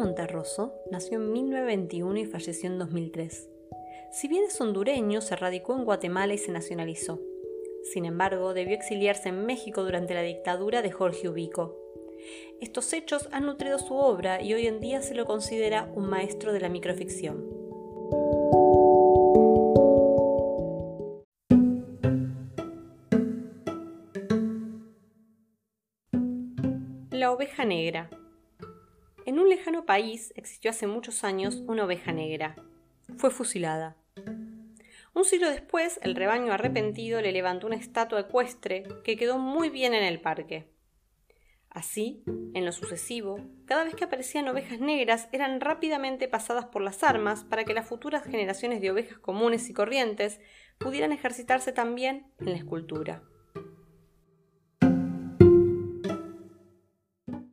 Monterroso nació en 1921 y falleció en 2003. Si bien es hondureño, se radicó en Guatemala y se nacionalizó. Sin embargo, debió exiliarse en México durante la dictadura de Jorge Ubico. Estos hechos han nutrido su obra y hoy en día se lo considera un maestro de la microficción. La oveja negra. En un lejano país existió hace muchos años una oveja negra. Fue fusilada. Un siglo después, el rebaño arrepentido le levantó una estatua ecuestre que quedó muy bien en el parque. Así, en lo sucesivo, cada vez que aparecían ovejas negras eran rápidamente pasadas por las armas para que las futuras generaciones de ovejas comunes y corrientes pudieran ejercitarse también en la escultura.